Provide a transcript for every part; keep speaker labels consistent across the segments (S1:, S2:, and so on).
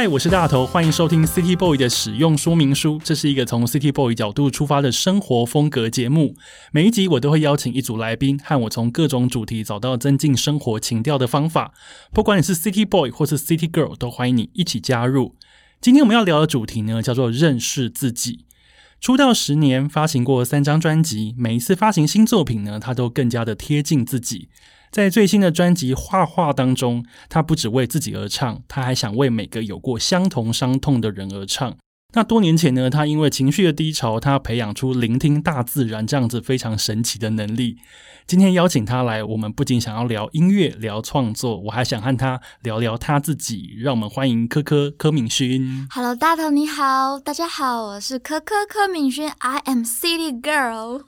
S1: 嗨，我是大头，欢迎收听 City Boy 的使用说明书。这是一个从 City Boy 角度出发的生活风格节目。每一集我都会邀请一组来宾，和我从各种主题找到增进生活情调的方法。不管你是 City Boy 或是 City Girl，都欢迎你一起加入。今天我们要聊的主题呢，叫做认识自己。出道十年，发行过三张专辑，每一次发行新作品呢，他都更加的贴近自己。在最新的专辑《画画》当中，他不只为自己而唱，他还想为每个有过相同伤痛的人而唱。那多年前呢，他因为情绪的低潮，他培养出聆听大自然这样子非常神奇的能力。今天邀请他来，我们不仅想要聊音乐、聊创作，我还想和他聊聊他自己。让我们欢迎柯柯柯旻薰。
S2: Hello，大头你好，大家好，我是柯柯柯旻薰，I am City Girl。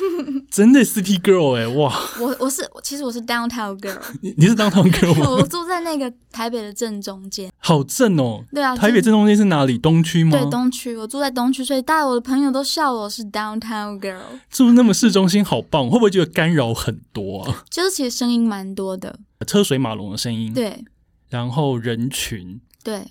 S1: 真的 City Girl 哎、欸，哇！
S2: 我我是其实我是 Downtown Girl，
S1: 你你是 Downtown Girl 吗？
S2: 我住在那个台北的正中间，
S1: 好正哦。
S2: 对啊，
S1: 台北正中间是哪里？东区吗？
S2: 对，东区。我住在东区，所以大家我的朋友都笑我是 Downtown Girl。
S1: 住那么市中心，好棒！会不会觉得干扰很多啊？
S2: 就是其实声音蛮多的，
S1: 车水马龙的声音。
S2: 对，
S1: 然后人群。
S2: 对。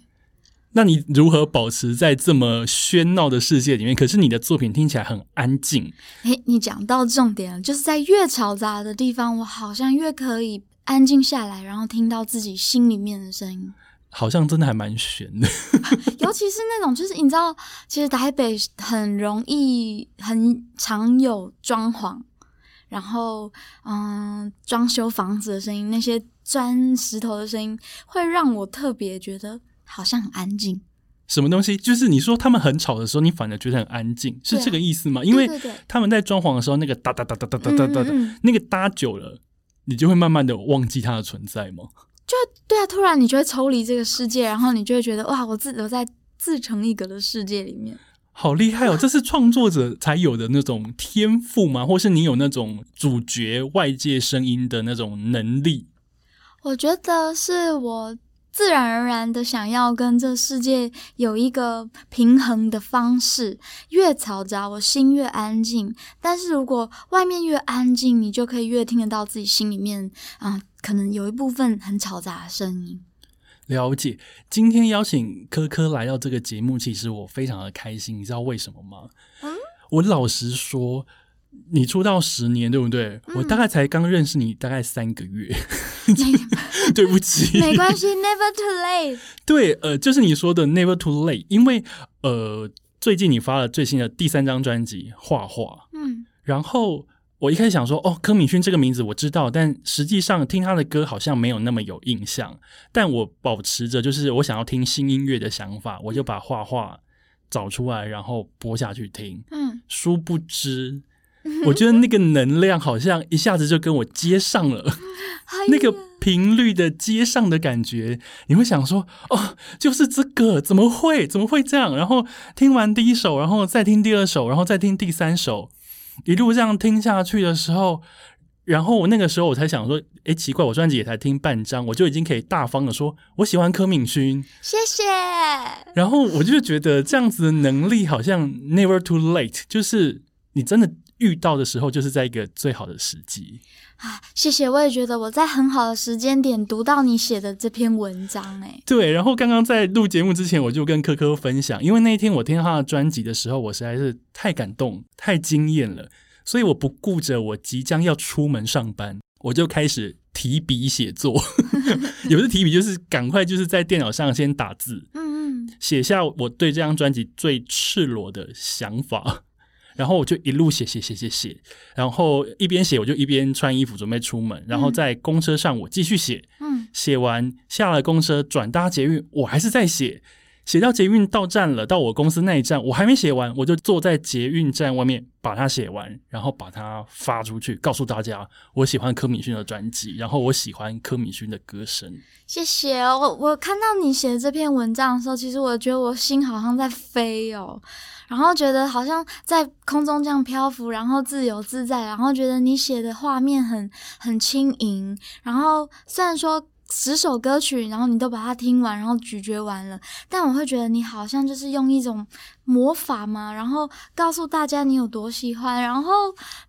S1: 那你如何保持在这么喧闹的世界里面？可是你的作品听起来很安静。
S2: 诶，你讲到重点了，就是在越嘈杂的地方，我好像越可以安静下来，然后听到自己心里面的声音。
S1: 好像真的还蛮悬的，
S2: 尤其是那种，就是你知道，其实台北很容易、很常有装潢，然后嗯，装修房子的声音，那些砖石头的声音，会让我特别觉得。好像很安静，
S1: 什么东西？就是你说他们很吵的时候，你反而觉得很安静，是这个意思吗？因为他们在装潢的时候，那个哒哒哒哒哒哒哒哒哒，那个搭久了，你就会慢慢的忘记它的存在吗？
S2: 就对啊，突然你就会抽离这个世界，然后你就会觉得哇，我自己在自成一格的世界里面，
S1: 好厉害哦！这是创作者才有的那种天赋吗？或是你有那种主角外界声音的那种能力？
S2: 我觉得是我。自然而然的想要跟这世界有一个平衡的方式，越嘈杂，我心越安静。但是如果外面越安静，你就可以越听得到自己心里面啊、呃，可能有一部分很嘈杂的声音。
S1: 了解。今天邀请科科来到这个节目，其实我非常的开心。你知道为什么吗？嗯，我老实说。你出道十年，对不对？嗯、我大概才刚认识你大概三个月，对不起，
S2: 没关系，Never too late。
S1: 对，呃，就是你说的 Never too late，因为呃，最近你发了最新的第三张专辑《画画》，嗯，然后我一开始想说，哦，柯敏勋这个名字我知道，但实际上听他的歌好像没有那么有印象。但我保持着就是我想要听新音乐的想法，我就把《画画》找出来，然后播下去听。嗯，殊不知。我觉得那个能量好像一下子就跟我接上了，那个频率的接上的感觉，你会想说哦，就是这个，怎么会，怎么会这样？然后听完第一首，然后再听第二首，然后再听第三首，一路这样听下去的时候，然后我那个时候我才想说，诶，奇怪，我专辑也才听半张，我就已经可以大方的说我喜欢柯敏勋，
S2: 谢谢。
S1: 然后我就觉得这样子的能力好像 never too late，就是你真的。遇到的时候，就是在一个最好的时机
S2: 啊！谢谢，我也觉得我在很好的时间点读到你写的这篇文章，哎，
S1: 对。然后刚刚在录节目之前，我就跟科科分享，因为那一天我听到他的专辑的时候，我实在是太感动、太惊艳了，所以我不顾着我即将要出门上班，我就开始提笔写作。有的提笔就是赶快就是在电脑上先打字，嗯嗯，写下我对这张专辑最赤裸的想法。然后我就一路写写写写写，然后一边写我就一边穿衣服准备出门，然后在公车上我继续写，嗯，写完下了公车转搭捷运，我还是在写，写到捷运到站了，到我公司那一站，我还没写完，我就坐在捷运站外面把它写完，然后把它发出去，告诉大家我喜欢柯敏勋的专辑，然后我喜欢柯敏勋的歌声。
S2: 谢谢哦，我我看到你写的这篇文章的时候，其实我觉得我心好像在飞哦，然后觉得好像在空中这样漂浮，然后自由自在，然后觉得你写的画面很很轻盈，然后虽然说。十首歌曲，然后你都把它听完，然后咀嚼完了，但我会觉得你好像就是用一种魔法嘛，然后告诉大家你有多喜欢，然后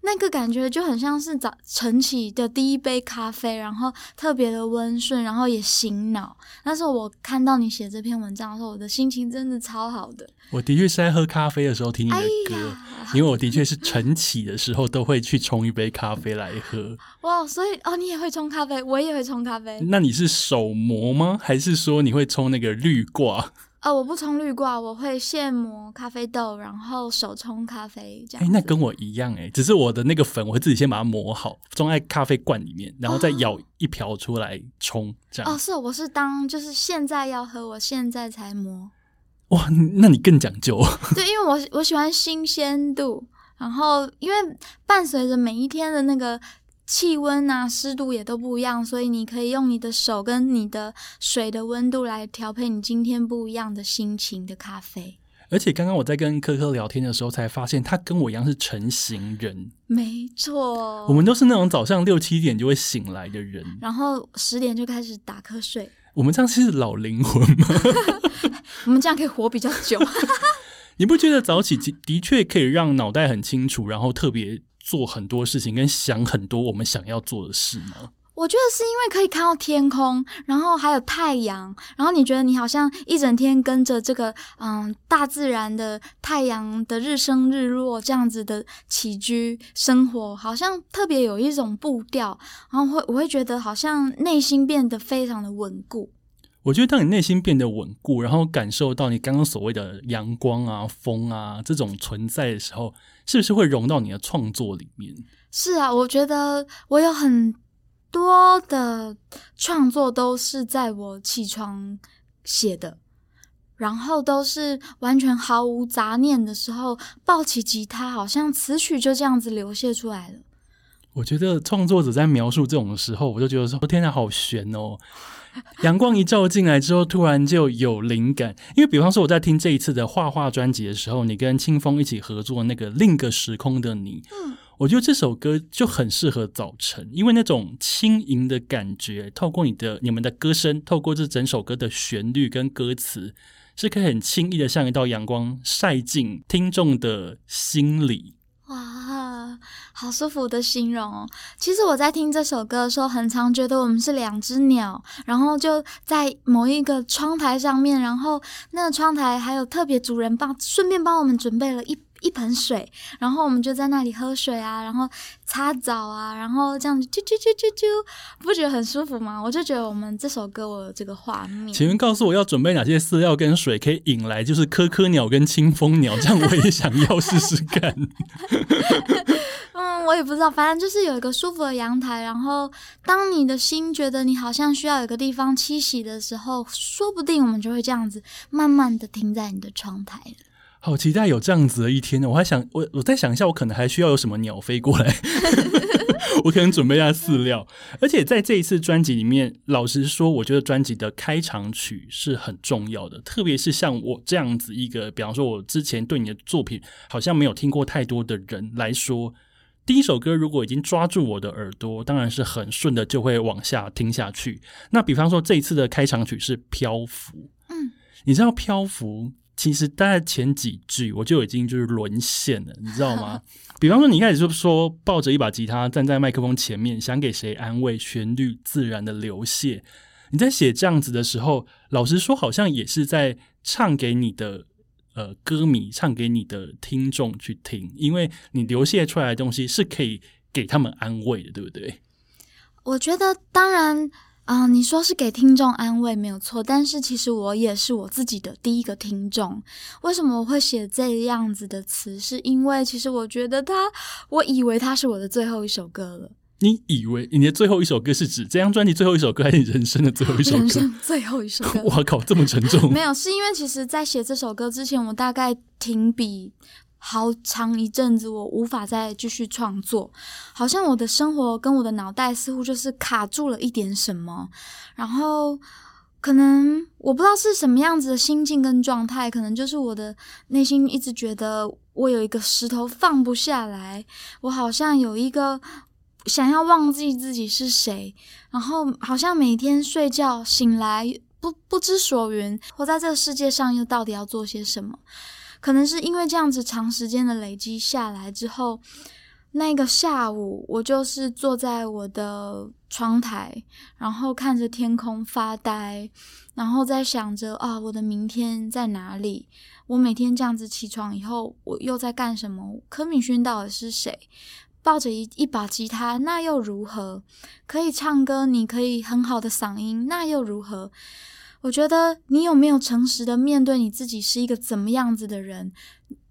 S2: 那个感觉就很像是早晨起的第一杯咖啡，然后特别的温顺，然后也醒脑。那时候我看到你写这篇文章的时候，我的心情真的超好的。
S1: 我的确是在喝咖啡的时候听你的歌，哎、因为我的确是晨起的时候都会去冲一杯咖啡来喝。
S2: 哇，所以哦，你也会冲咖啡，我也会冲咖啡。
S1: 那你是手磨吗？还是说你会冲那个绿挂？
S2: 呃，我不冲绿挂，我会现磨咖啡豆，然后手冲咖啡这样。哎，
S1: 那跟我一样哎，只是我的那个粉我会自己先把它磨好，装在咖啡罐里面，然后再舀一瓢出来冲、哦、这样。哦，是，我是当就是现在要喝，我现在才磨。哇，那你更讲究。
S2: 对，因为我我喜欢新鲜度，然后因为伴随着每一天的那个。气温啊，湿度也都不一样，所以你可以用你的手跟你的水的温度来调配你今天不一样的心情的咖啡。
S1: 而且刚刚我在跟柯柯聊天的时候，才发现他跟我一样是成型人。
S2: 没错，
S1: 我们都是那种早上六七点就会醒来的人，
S2: 然后十点就开始打瞌睡。
S1: 我们这样是老灵魂吗？
S2: 我们这样可以活比较久。
S1: 你不觉得早起的确可以让脑袋很清楚，然后特别？做很多事情跟想很多我们想要做的事吗？
S2: 我觉得是因为可以看到天空，然后还有太阳，然后你觉得你好像一整天跟着这个嗯大自然的太阳的日升日落这样子的起居生活，好像特别有一种步调，然后会我会觉得好像内心变得非常的稳固。
S1: 我觉得，当你内心变得稳固，然后感受到你刚刚所谓的阳光啊、风啊这种存在的时候，是不是会融到你的创作里面？
S2: 是啊，我觉得我有很多的创作都是在我起床写的，然后都是完全毫无杂念的时候，抱起吉他，好像词曲就这样子流泻出来了。
S1: 我觉得创作者在描述这种的时候，我就觉得说：“天哪，好悬哦！” 阳光一照进来之后，突然就有灵感。因为比方说我在听这一次的画画专辑的时候，你跟清风一起合作那个另一个时空的你，嗯，我觉得这首歌就很适合早晨，因为那种轻盈的感觉，透过你的你们的歌声，透过这整首歌的旋律跟歌词，是可以很轻易的像一道阳光晒进听众的心里。
S2: 哇，好舒服的形容哦！其实我在听这首歌的时候，很常觉得我们是两只鸟，然后就在某一个窗台上面，然后那个窗台还有特别主人帮顺便帮我们准备了一。一盆水，然后我们就在那里喝水啊，然后擦澡啊，然后这样子啾啾啾啾啾，不觉得很舒服吗？我就觉得我们这首歌我有这个画面。
S1: 请问告诉我要准备哪些饲料跟水，可以引来就是科科鸟跟清风鸟，这样我也想要试试看。
S2: 嗯，我也不知道，反正就是有一个舒服的阳台，然后当你的心觉得你好像需要有个地方栖息的时候，说不定我们就会这样子慢慢的停在你的窗台了。
S1: 好期待有这样子的一天呢！我还想，我我再想一下，我可能还需要有什么鸟飞过来，我可能准备一下饲料。而且在这一次专辑里面，老实说，我觉得专辑的开场曲是很重要的，特别是像我这样子一个，比方说，我之前对你的作品好像没有听过太多的人来说，第一首歌如果已经抓住我的耳朵，当然是很顺的就会往下听下去。那比方说，这一次的开场曲是《漂浮》，嗯，你知道《漂浮》？其实大概前几句我就已经就是沦陷了，你知道吗？比方说你一开始就说抱着一把吉他站在麦克风前面，想给谁安慰？旋律自然的流泻。你在写这样子的时候，老实说，好像也是在唱给你的呃歌迷，唱给你的听众去听，因为你流泻出来的东西是可以给他们安慰的，对不对？
S2: 我觉得当然。啊、呃，你说是给听众安慰没有错，但是其实我也是我自己的第一个听众。为什么我会写这样子的词？是因为其实我觉得他，我以为他是我的最后一首歌了。
S1: 你以为你的最后一首歌是指这张专辑最后一首歌，还是你人生的最后一首歌？
S2: 人 生最后一首歌。
S1: 哇靠，这么沉重！
S2: 没有，是因为其实，在写这首歌之前，我大概停笔好长一阵子，我无法再继续创作，好像我的生活跟我的脑袋似乎就是卡住了一点什么，然后可能我不知道是什么样子的心境跟状态，可能就是我的内心一直觉得我有一个石头放不下来，我好像有一个。想要忘记自己是谁，然后好像每天睡觉醒来不不知所云，活在这个世界上又到底要做些什么？可能是因为这样子长时间的累积下来之后，那个下午我就是坐在我的窗台，然后看着天空发呆，然后在想着啊，我的明天在哪里？我每天这样子起床以后，我又在干什么？柯敏勋到底是谁？抱着一一把吉他，那又如何？可以唱歌，你可以很好的嗓音，那又如何？我觉得你有没有诚实的面对你自己是一个怎么样子的人，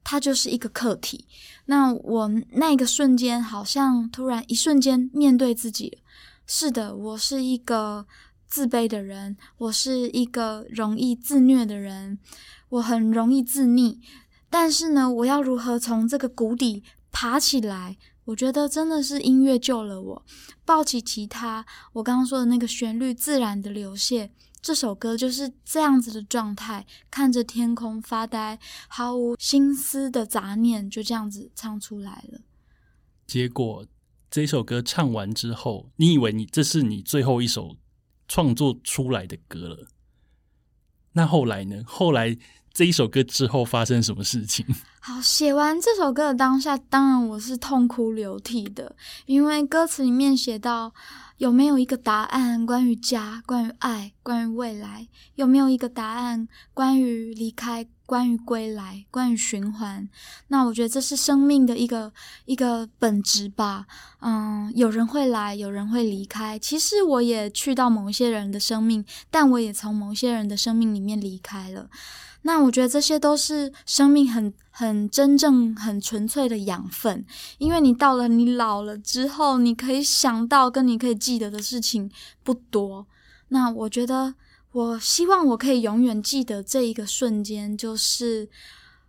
S2: 它就是一个课题。那我那个瞬间，好像突然一瞬间面对自己，是的，我是一个自卑的人，我是一个容易自虐的人，我很容易自溺。但是呢，我要如何从这个谷底爬起来？我觉得真的是音乐救了我，抱起吉他，我刚刚说的那个旋律自然的流泻，这首歌就是这样子的状态，看着天空发呆，毫无心思的杂念，就这样子唱出来了。
S1: 结果这首歌唱完之后，你以为你这是你最后一首创作出来的歌了？那后来呢？后来。这一首歌之后发生什么事情？
S2: 好，写完这首歌的当下，当然我是痛哭流涕的，因为歌词里面写到，有没有一个答案关于家，关于爱，关于未来？有没有一个答案关于离开，关于归来，关于循环？那我觉得这是生命的一个一个本质吧。嗯，有人会来，有人会离开。其实我也去到某一些人的生命，但我也从某些人的生命里面离开了。那我觉得这些都是生命很很真正很纯粹的养分，因为你到了你老了之后，你可以想到跟你可以记得的事情不多。那我觉得，我希望我可以永远记得这一个瞬间，就是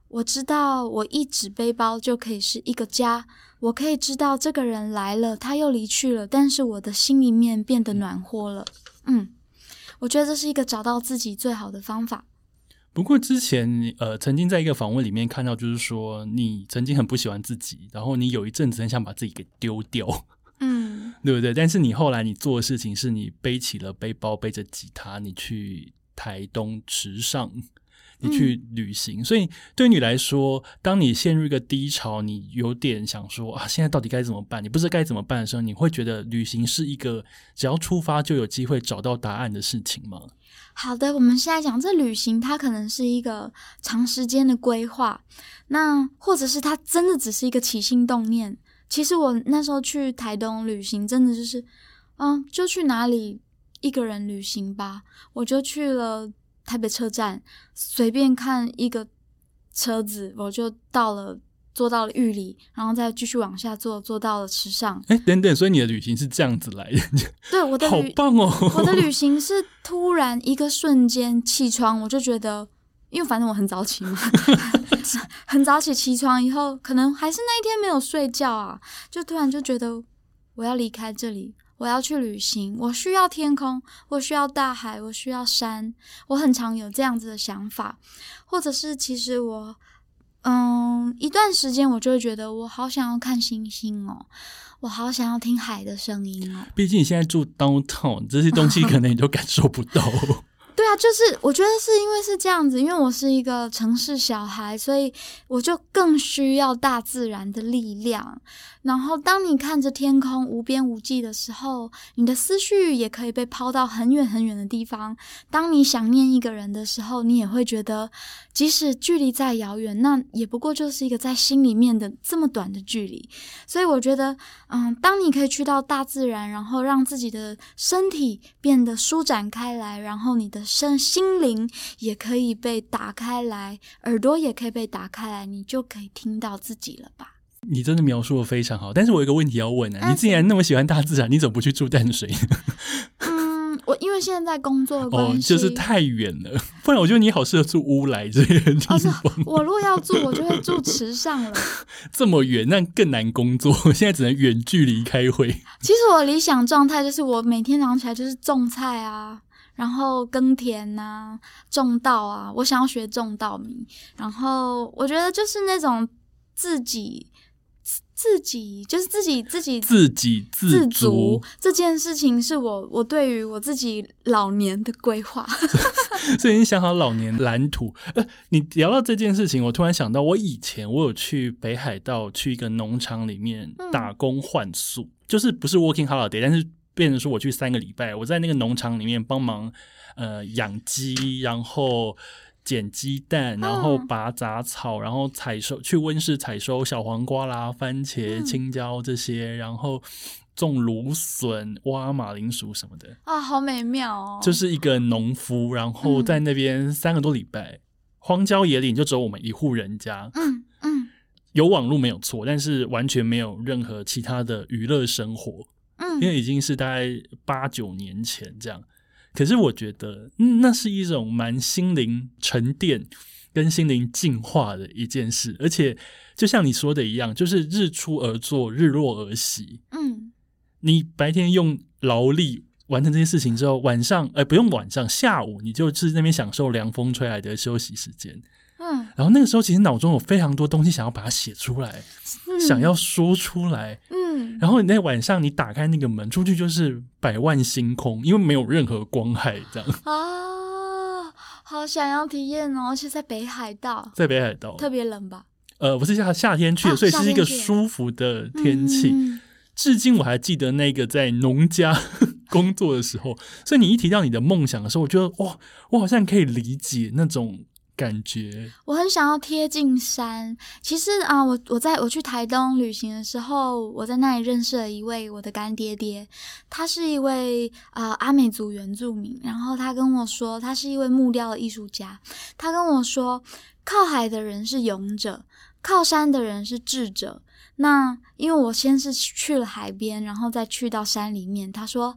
S2: 我知道我一纸背包就可以是一个家，我可以知道这个人来了，他又离去了，但是我的心里面变得暖和了。嗯，我觉得这是一个找到自己最好的方法。
S1: 不过之前呃，曾经在一个访问里面看到，就是说你曾经很不喜欢自己，然后你有一阵子很想把自己给丢掉，
S2: 嗯，
S1: 对不对？但是你后来你做的事情是你背起了背包，背着吉他，你去台东池上。你去旅行，嗯，所以对你来说，当你陷入一个低潮，你有点想说啊，现在到底该怎么办？你不知道该怎么办的时候，你会觉得旅行是一个只要出发就有机会找到答案的事情吗？
S2: 好的，我们现在讲这旅行，它可能是一个长时间的规划，那或者是它真的只是一个起心动念。其实我那时候去台东旅行，真的就是，嗯，就去哪里一个人旅行吧，我就去了。台北车站随便看一个车子，我就到了，坐到了玉里，然后再继续往下坐，坐到了池上。
S1: 哎，等等，所以你的旅行是这样子来的？
S2: 对，我的旅
S1: 好棒哦！
S2: 我的旅行是突然一个瞬间起床，我就觉得，因为反正我很早起嘛，很早起，起床以后可能还是那一天没有睡觉啊，就突然就觉得我要离开这里。我要去旅行，我需要天空，我需要大海，我需要山。我很常有这样子的想法，或者是其实我，嗯，一段时间我就会觉得我好想要看星星哦，我好想要听海的声音哦。
S1: 毕竟你现在住当套这些东西可能你都感受不到。
S2: 就是我觉得是因为是这样子，因为我是一个城市小孩，所以我就更需要大自然的力量。然后，当你看着天空无边无际的时候，你的思绪也可以被抛到很远很远的地方。当你想念一个人的时候，你也会觉得，即使距离再遥远，那也不过就是一个在心里面的这么短的距离。所以，我觉得，嗯，当你可以去到大自然，然后让自己的身体变得舒展开来，然后你的身心灵也可以被打开来，耳朵也可以被打开来，你就可以听到自己了吧。
S1: 你真的描述的非常好，但是我有一个问题要问啊，你既然那么喜欢大自然，你怎么不去住淡水呢？
S2: 嗯，我因为现在工作的关系，
S1: 哦，就是太远了，不然我觉得你好适合住乌来这些地方。
S2: 哦，我如果要住，我就会住池上了。
S1: 这么远，那更难工作，现在只能远距离开会。
S2: 其实我理想状态就是我每天早上起来就是种菜啊。然后耕田呐、啊，种稻啊，我想要学种稻米。然后我觉得就是那种自己自己就是自己自己
S1: 自给自足
S2: 这件事情，是我我对于我自己老年的规划。
S1: 所以你想好老年蓝图？呃，你聊到这件事情，我突然想到，我以前我有去北海道去一个农场里面打工换宿，嗯、就是不是 working holiday，但是。变成说我去三个礼拜，我在那个农场里面帮忙，呃，养鸡，然后捡鸡蛋，然后拔杂草，然后采收去温室采收小黄瓜啦、番茄、青椒这些，然后种芦笋、挖马铃薯什么的
S2: 啊，好美妙哦！
S1: 就是一个农夫，然后在那边三个多礼拜，荒郊野岭就只有我们一户人家，
S2: 嗯嗯，
S1: 有网络没有错，但是完全没有任何其他的娱乐生活。因为已经是大概八九年前这样，可是我觉得那是一种蛮心灵沉淀跟心灵净化的一件事，而且就像你说的一样，就是日出而作，日落而息。
S2: 嗯，
S1: 你白天用劳力完成这些事情之后，晚上哎不用晚上，下午你就是那边享受凉风吹来的休息时间。
S2: 嗯，
S1: 然后那个时候其实脑中有非常多东西想要把它写出来，
S2: 嗯、
S1: 想要说出来。
S2: 嗯，
S1: 然后你那晚上你打开那个门出去就是百万星空，因为没有任何光害，这样
S2: 啊，好想要体验哦！而且在北海道，
S1: 在北海道
S2: 特别冷吧？
S1: 呃，不是夏夏天去的，啊、所以是一个舒服的天气。
S2: 嗯、
S1: 至今我还记得那个在农家 工作的时候，所以你一提到你的梦想的时候，我觉得哇，我好像可以理解那种。感觉
S2: 我很想要贴近山。其实啊，我我在我去台东旅行的时候，我在那里认识了一位我的干爹爹，他是一位啊、阿美族原住民。然后他跟我说，他是一位木雕的艺术家。他跟我说，靠海的人是勇者，靠山的人是智者。那因为我先是去了海边，然后再去到山里面。他说。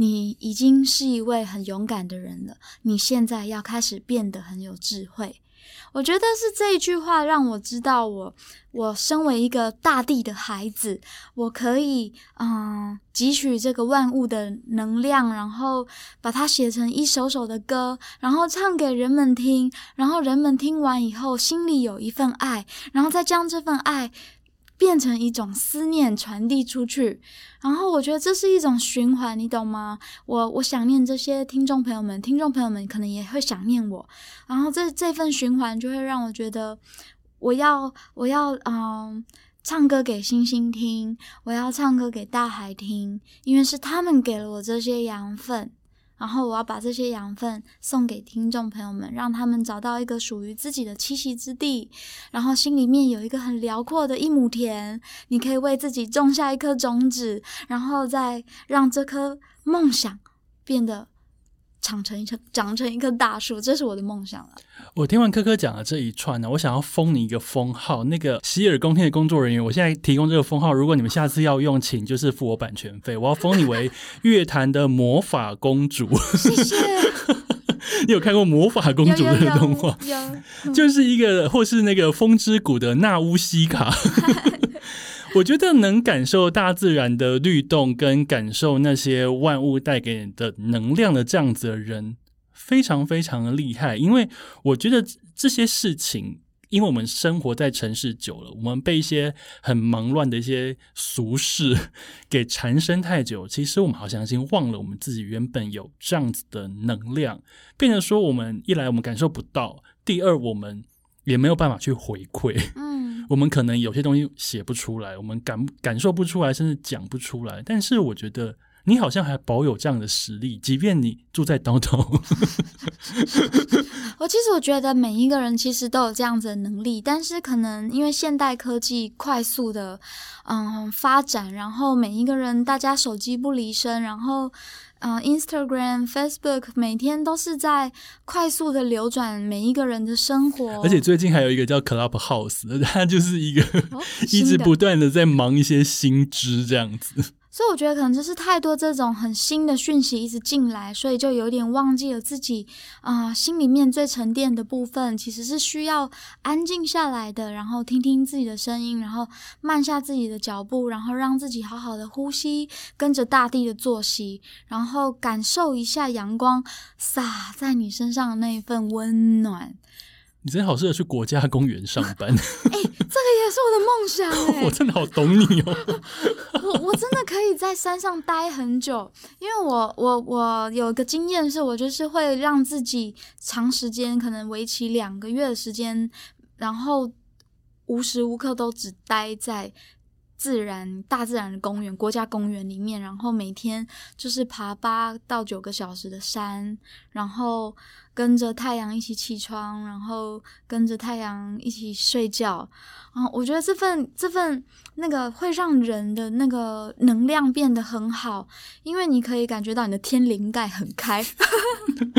S2: 你已经是一位很勇敢的人了，你现在要开始变得很有智慧。我觉得是这一句话让我知道我，我身为一个大地的孩子，我可以嗯汲取这个万物的能量，然后把它写成一首首的歌，然后唱给人们听，然后人们听完以后心里有一份爱，然后再将这份爱。变成一种思念传递出去，然后我觉得这是一种循环，你懂吗？我我想念这些听众朋友们，听众朋友们可能也会想念我，然后这这份循环就会让我觉得，我要我要嗯唱歌给星星听，我要唱歌给大海听，因为是他们给了我这些养分。然后我要把这些养分送给听众朋友们，让他们找到一个属于自己的栖息之地，然后心里面有一个很辽阔的一亩田，你可以为自己种下一颗种子，然后再让这颗梦想变得。长成一棵，长成一棵大树，这是我的梦想了。
S1: 我听完科科讲的这一串呢，我想要封你一个封号，那个洗耳恭听的工作人员，我现在提供这个封号，如果你们下次要用，请就是付我版权费。我要封你为乐坛的魔法公主。
S2: 谢谢。
S1: 你有看过魔法公主的动画？
S2: 有，有，有，有，
S1: 就是一个，或是那个风之谷的纳乌西卡。我觉得能感受大自然的律动，跟感受那些万物带给你的能量的这样子的人，非常非常的厉害。因为我觉得这些事情，因为我们生活在城市久了，我们被一些很忙乱的一些俗事给缠身太久，其实我们好像已经忘了我们自己原本有这样子的能量，变成说我们一来我们感受不到，第二我们也没有办法去回馈。我们可能有些东西写不出来，我们感感受不出来，甚至讲不出来。但是我觉得你好像还保有这样的实力，即便你住在岛头。
S2: 我其实我觉得每一个人其实都有这样子的能力，但是可能因为现代科技快速的嗯发展，然后每一个人大家手机不离身，然后。嗯、uh，Instagram、Facebook 每天都是在快速的流转每一个人的生活，
S1: 而且最近还有一个叫 Clubhouse，它就是一个、哦、一直不断的在忙一些新知这样子。
S2: 所以我觉得可能就是太多这种很新的讯息一直进来，所以就有点忘记了自己啊、心里面最沉淀的部分，其实是需要安静下来的，然后听听自己的声音，然后慢下自己的脚步，然后让自己好好的呼吸，跟着大地的作息，然后感受一下阳光洒在你身上的那一份温暖。
S1: 你真的好适合去国家公园上班。
S2: 哎、欸，这个也是我的梦想、欸。
S1: 我真的好懂你哦。
S2: 我我真的可以在山上待很久，因为我我我有个经验是，我就是会让自己长时间，可能为期两个月的时间，然后无时无刻都只待在自然、大自然的公园、国家公园里面，然后每天就是爬八到九个小时的山，然后。跟着太阳一起起床，然后跟着太阳一起睡觉，啊我觉得这份这份那个会让人的那个能量变得很好，因为你可以感觉到你的天灵盖很开。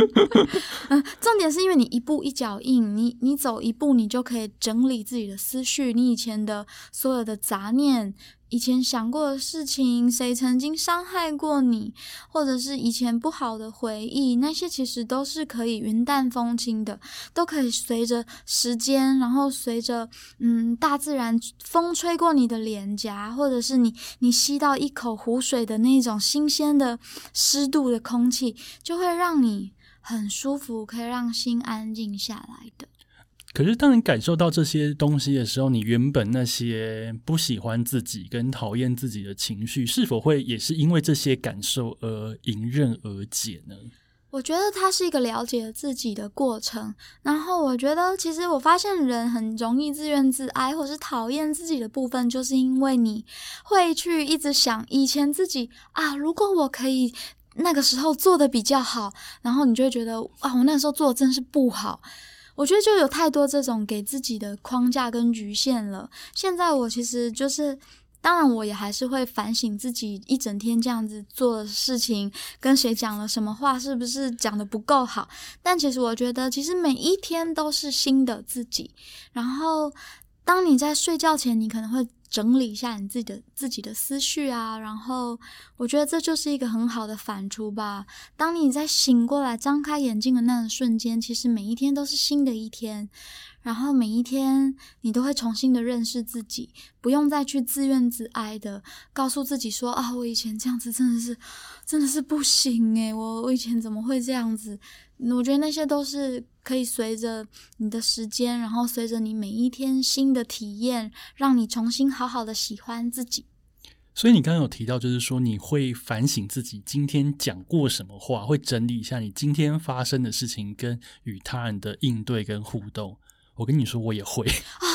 S2: 嗯，重点是因为你一步一脚印，你你走一步，你就可以整理自己的思绪，你以前的所有的杂念。以前想过的事情，谁曾经伤害过你，或者是以前不好的回忆，那些其实都是可以云淡风轻的，都可以随着时间，然后随着嗯大自然风吹过你的脸颊，或者是你你吸到一口湖水的那种新鲜的湿度的空气，就会让你很舒服，可以让心安静下来的。
S1: 可是，当你感受到这些东西的时候，你原本那些不喜欢自己跟讨厌自己的情绪，是否会也是因为这些感受而迎刃而解呢？
S2: 我觉得它是一个了解自己的过程。然后，我觉得其实我发现人很容易自怨自艾，或是讨厌自己的部分，就是因为你会去一直想以前自己啊，如果我可以那个时候做得比较好，然后你就会觉得啊，我那时候做的真是不好。我觉得就有太多这种给自己的框架跟局限了。现在我其实就是，当然我也还是会反省自己一整天这样子做的事情，跟谁讲了什么话，是不是讲的不够好。但其实我觉得，其实每一天都是新的自己。然后，当你在睡觉前，你可能会。整理一下你自己的自己的思绪啊，然后我觉得这就是一个很好的反刍吧。当你在醒过来、张开眼睛的那个瞬间，其实每一天都是新的一天。然后每一天，你都会重新的认识自己，不用再去自怨自艾的告诉自己说啊，我以前这样子真的是，真的是不行诶，我我以前怎么会这样子？我觉得那些都是可以随着你的时间，然后随着你每一天新的体验，让你重新好好的喜欢自己。
S1: 所以你刚刚有提到，就是说你会反省自己今天讲过什么话，会整理一下你今天发生的事情跟与他人的应对跟互动。我跟你说，我也会
S2: 啊！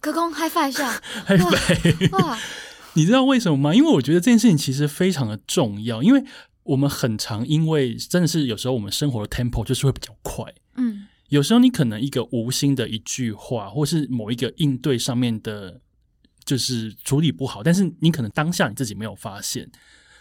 S2: 可空，high five 一下，
S1: high five！哇，你知道为什么吗？因为我觉得这件事情其实非常的重要，因为我们很常因为真的是有时候我们生活的 tempo 就是会比较快，
S2: 嗯，
S1: 有时候你可能一个无心的一句话，或是某一个应对上面的，就是处理不好，但是你可能当下你自己没有发现。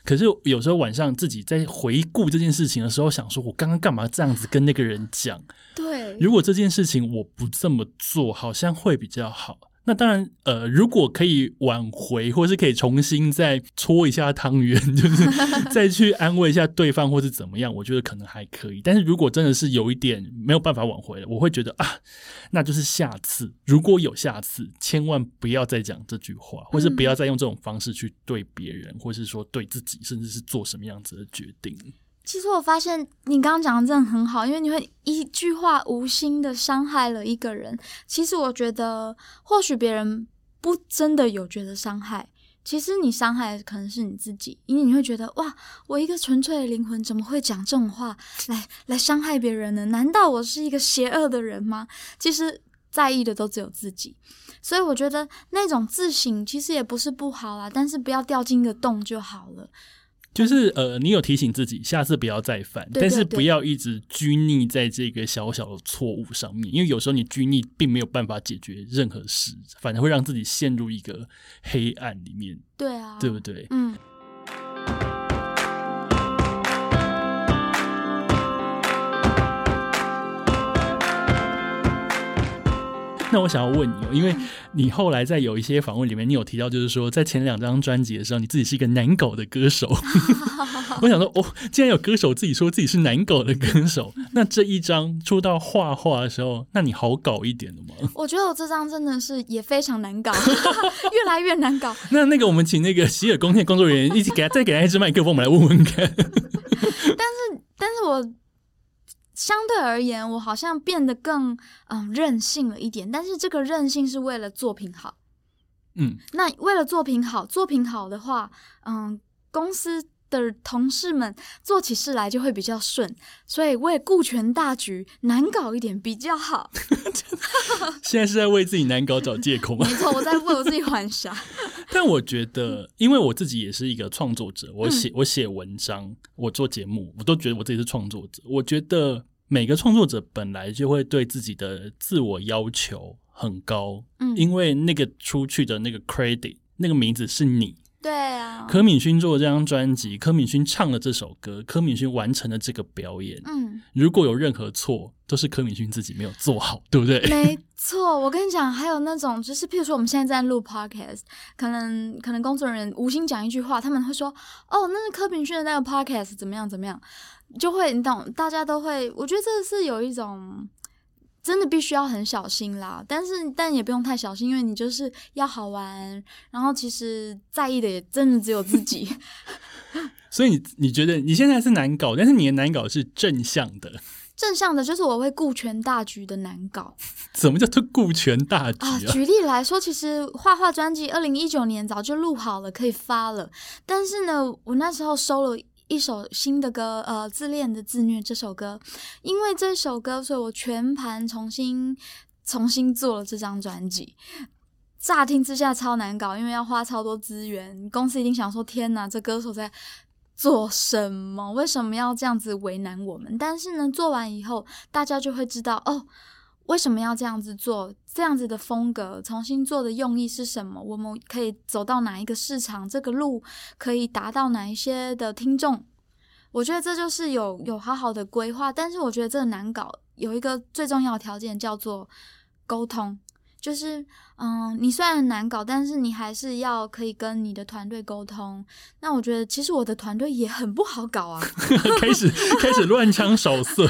S1: 可是有时候晚上自己在回顾这件事情的时候，想说我刚刚干嘛这样子跟那个人讲？
S2: 对，
S1: 如果这件事情我不这么做，好像会比较好。那当然，呃，如果可以挽回，或是可以重新再搓一下汤圆，就是 再去安慰一下对方，或是怎么样，我觉得可能还可以。但是如果真的是有一点没有办法挽回了，我会觉得啊，那就是下次，如果有下次，千万不要再讲这句话，或是不要再用这种方式去对别人，或是说对自己，甚至是做什么样子的决定。
S2: 其实我发现你刚刚讲的真的很好，因为你会一句话无心的伤害了一个人。其实我觉得，或许别人不真的有觉得伤害，其实你伤害的可能是你自己，因为你会觉得哇，我一个纯粹的灵魂怎么会讲这种话来来伤害别人呢？难道我是一个邪恶的人吗？其实在意的都只有自己，所以我觉得那种自省其实也不是不好啦，但是不要掉进一个洞就好了。
S1: 就是呃，你有提醒自己下次不要再犯，
S2: 对对对，
S1: 但是不要一直拘泥在这个小小的错误上面，因为有时候你拘泥并没有办法解决任何事，反而会让自己陷入一个黑暗里面。
S2: 对啊，
S1: 对不对？
S2: 嗯。
S1: 那我想要问你，因为你后来在有一些访问里面，你有提到，就是说在前两张专辑的时候，你自己是一个难搞的歌手。我想说，哦，既然有歌手自己说自己是难搞的歌手，那这一张出到画画的时候，那你好搞一点了吗？
S2: 我觉得我这张真的是也非常难搞，越来越难搞。
S1: 那那个，我们请那个洗耳恭听的工作人员一起给他再给他一支麦克风，我们来问问看。
S2: 但是，但是我。相对而言，我好像变得更嗯任性了一点，但是这个任性是为了作品好。
S1: 嗯，
S2: 那为了作品好，作品好的话，嗯，公司的同事们做起事来就会比较顺，所以为顾全大局，难搞一点比较好。
S1: 现在是在为自己难搞找借口吗？
S2: 没错，我在为我自己还杀。
S1: 但我觉得，因为我自己也是一个创作者，我写我写文章，我做节目，我都觉得我自己是创作者。我觉得。每个创作者本来就会对自己的自我要求很高，嗯，因为那个出去的那个 credit，那个名字是你，
S2: 对啊。柯
S1: 敏勋做的这张专辑，柯敏勋唱了这首歌，柯敏勋完成了这个表演，
S2: 嗯，
S1: 如果有任何错，都是柯敏勋自己没有做好，对不对？
S2: 没错，我跟你讲，还有那种就是，譬如说我们现在在录 podcast，可能可能工作人员无心讲一句话，他们会说，哦，那是柯敏勋的那个 podcast 怎么样怎么样。就会你懂，大家都会，我觉得这是有一种真的必须要很小心啦。但是但也不用太小心，因为你就是要好玩，然后其实在意的也真的只有自己。
S1: 所以你你觉得你现在是难搞，但是你的难搞是正向的。
S2: 正向的就是我会顾全大局的难搞。
S1: 什么叫做顾全大局啊？
S2: 啊，举例来说，其实画画专辑二零一九年早就录好了，可以发了。但是呢，我那时候收了。一首新的歌，呃，自恋的自虐这首歌，因为这首歌，所以我全盘重新重新做了这张专辑。乍听之下超难搞，因为要花超多资源，公司一定想说：天哪，这歌手在做什么？为什么要这样子为难我们？但是呢，做完以后，大家就会知道哦。为什么要这样子做？这样子的风格重新做的用意是什么？我们可以走到哪一个市场？这个路可以达到哪一些的听众？我觉得这就是有有好好的规划。但是我觉得这难搞，有一个最重要的条件叫做沟通。就是，嗯，你虽然难搞，但是你还是要可以跟你的团队沟通。那我觉得，其实我的团队也很不好搞啊。
S1: 开始开始乱枪扫射。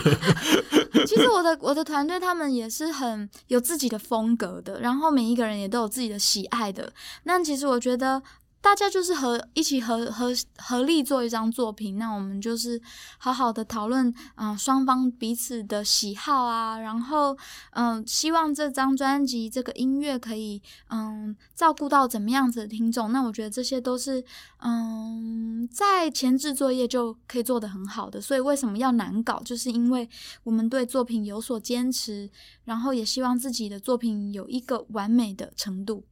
S2: 其实我的我的团队他们也是很有自己的风格的，然后每一个人也都有自己的喜爱的。那其实我觉得。大家就是合一起合合合力做一张作品，那我们就是好好的讨论，嗯、双方彼此的喜好啊，然后嗯、希望这张专辑这个音乐可以嗯、照顾到怎么样子的听众。那我觉得这些都是嗯、呃、在前置作业就可以做得很好的。所以为什么要难搞，就是因为我们对作品有所坚持，然后也希望自己的作品有一个完美的程度。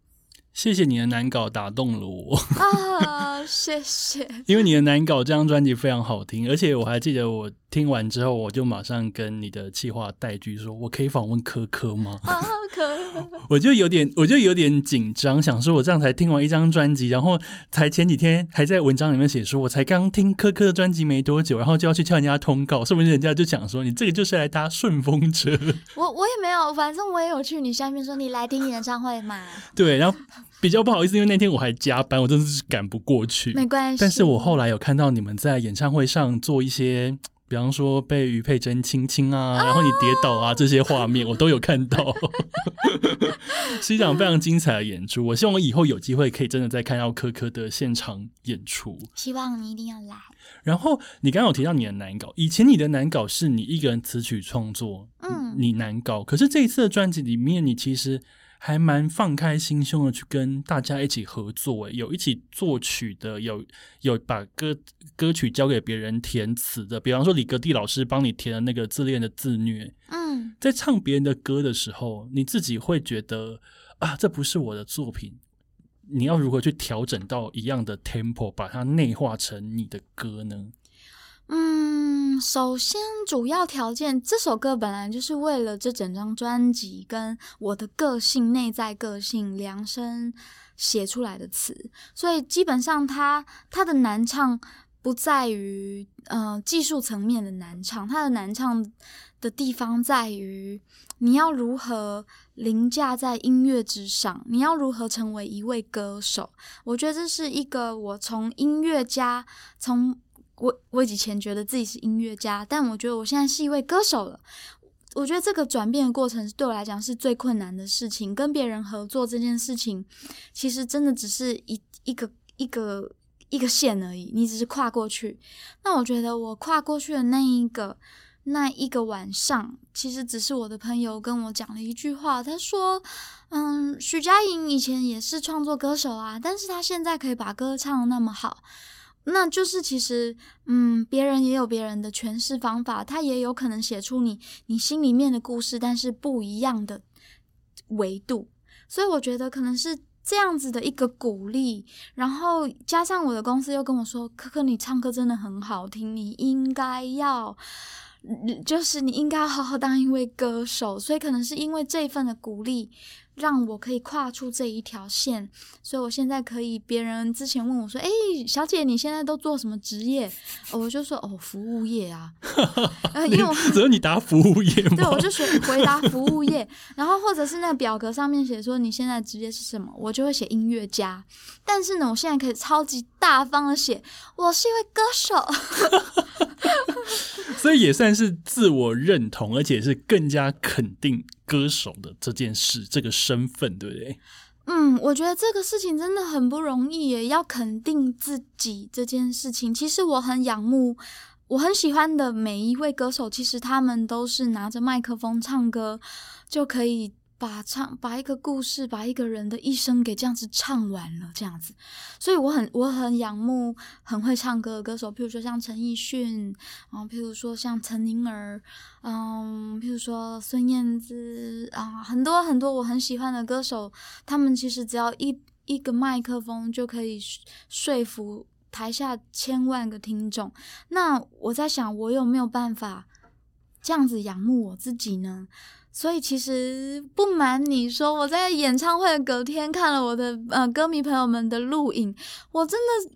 S1: 谢谢你的难搞打动了我
S2: 啊！谢谢，
S1: 因为你的难搞这张专辑非常好听，而且我还记得我听完之后，我就马上跟你的企划带句说：“我可以访问科科吗？”
S2: 啊，可以。
S1: 我就有点，我就有点紧张，想说我这样才听完一张专辑，然后才前几天还在文章里面写说，我才刚听科科的专辑没多久，然后就要去敲人家通告，是不是人家就讲说你这个就是来搭顺风车？
S2: 我我也没有，反正我也有去你下面说你来听演唱会嘛。
S1: 对，然后。比较不好意思，因为那天我还加班，我真的是赶不过去。
S2: 没关系，
S1: 但是我后来有看到你们在演唱会上做一些，比方说被余佩珍亲亲啊，然后你跌倒啊这些画面，我都有看到，是一场非常精彩的演出。我希望我以后有机会可以真的再看到柯柯的现场演出。
S2: 希望你一定要来。
S1: 然后你刚刚有提到你的难搞，以前你的难搞是你一个人词曲创作，嗯，你难搞。可是这一次的专辑里面，你其实。还蛮放开心胸的去跟大家一起合作，诶，有一起作曲的，有有把歌歌曲交给别人填词的，比方说李格弟老师帮你填的那个自恋的自虐，
S2: 嗯，
S1: 在唱别人的歌的时候，你自己会觉得啊，这不是我的作品，你要如何去调整到一样的 tempo，把它内化成你的歌呢？
S2: 嗯，首先主要条件，这首歌本来就是为了这整张专辑跟我的个性、内在个性量身写出来的词，所以基本上它它的难唱不在于呃技术层面的难唱，它的难唱的地方在于你要如何凌驾在音乐之上，你要如何成为一位歌手。我觉得这是一个我从音乐家从。我我以前觉得自己是音乐家，但我觉得我现在是一位歌手了。我觉得这个转变的过程对我来讲是最困难的事情。跟别人合作这件事情，其实真的只是一一个一个一个线而已，你只是跨过去。那我觉得我跨过去的那一个那一个晚上，其实只是我的朋友跟我讲了一句话，他说：“嗯，许佳莹以前也是创作歌手啊，但是他现在可以把歌唱得那么好。”那就是其实，嗯，别人也有别人的诠释方法，他也有可能写出你你心里面的故事，但是不一样的维度。所以我觉得可能是这样子的一个鼓励，然后加上我的公司又跟我说：“可可，你唱歌真的很好听，你应该要，就是你应该要好好当一位歌手。”所以可能是因为这份的鼓励。让我可以跨出这一条线，所以我现在可以。别人之前问我说：“哎，小姐，你现在都做什么职业？”我就说：“哦，服务业啊。” 因为我
S1: 只有你答服务业 吗？
S2: 对，我就选回答服务业。然后或者是那个表格上面写说你现在职业是什么，我就会写音乐家。但是呢，我现在可以超级大方的写，我是一位歌手。
S1: 这也算是自我认同，而且是更加肯定歌手的这件事，这个身份，对不对？
S2: 嗯，我觉得这个事情真的很不容易耶，要肯定自己这件事情。其实我很仰慕，我很喜欢的每一位歌手，其实他们都是拿着麦克风唱歌就可以。把唱把一个故事，把一个人的一生给这样子唱完了，这样子，所以我很我很仰慕很会唱歌的歌手，譬如说像陈奕迅，然后，譬如说像陈宁儿，嗯，譬如说孙燕姿啊，很多很多我很喜欢的歌手，他们其实只要一一个麦克风就可以说服台下千万个听众。那我在想，我有没有办法这样子仰慕我自己呢？所以其实不瞒你说，我在演唱会的隔天看了我的呃歌迷朋友们的录影，我真的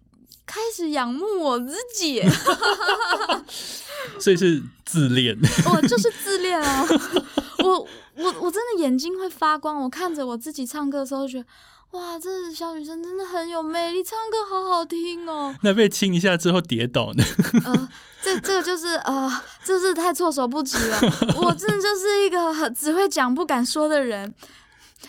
S2: 开始仰慕我自己。
S1: 所以是自恋，
S2: 我就是自恋啊！我我我真的眼睛会发光，我看着我自己唱歌的时候，觉得哇，这小女生真的很有魅力，唱歌好好听哦。
S1: 那被亲一下之后跌倒呢？
S2: 呃这这个就是呃，这是太措手不及了。我真的就是一个只会讲不敢说的人。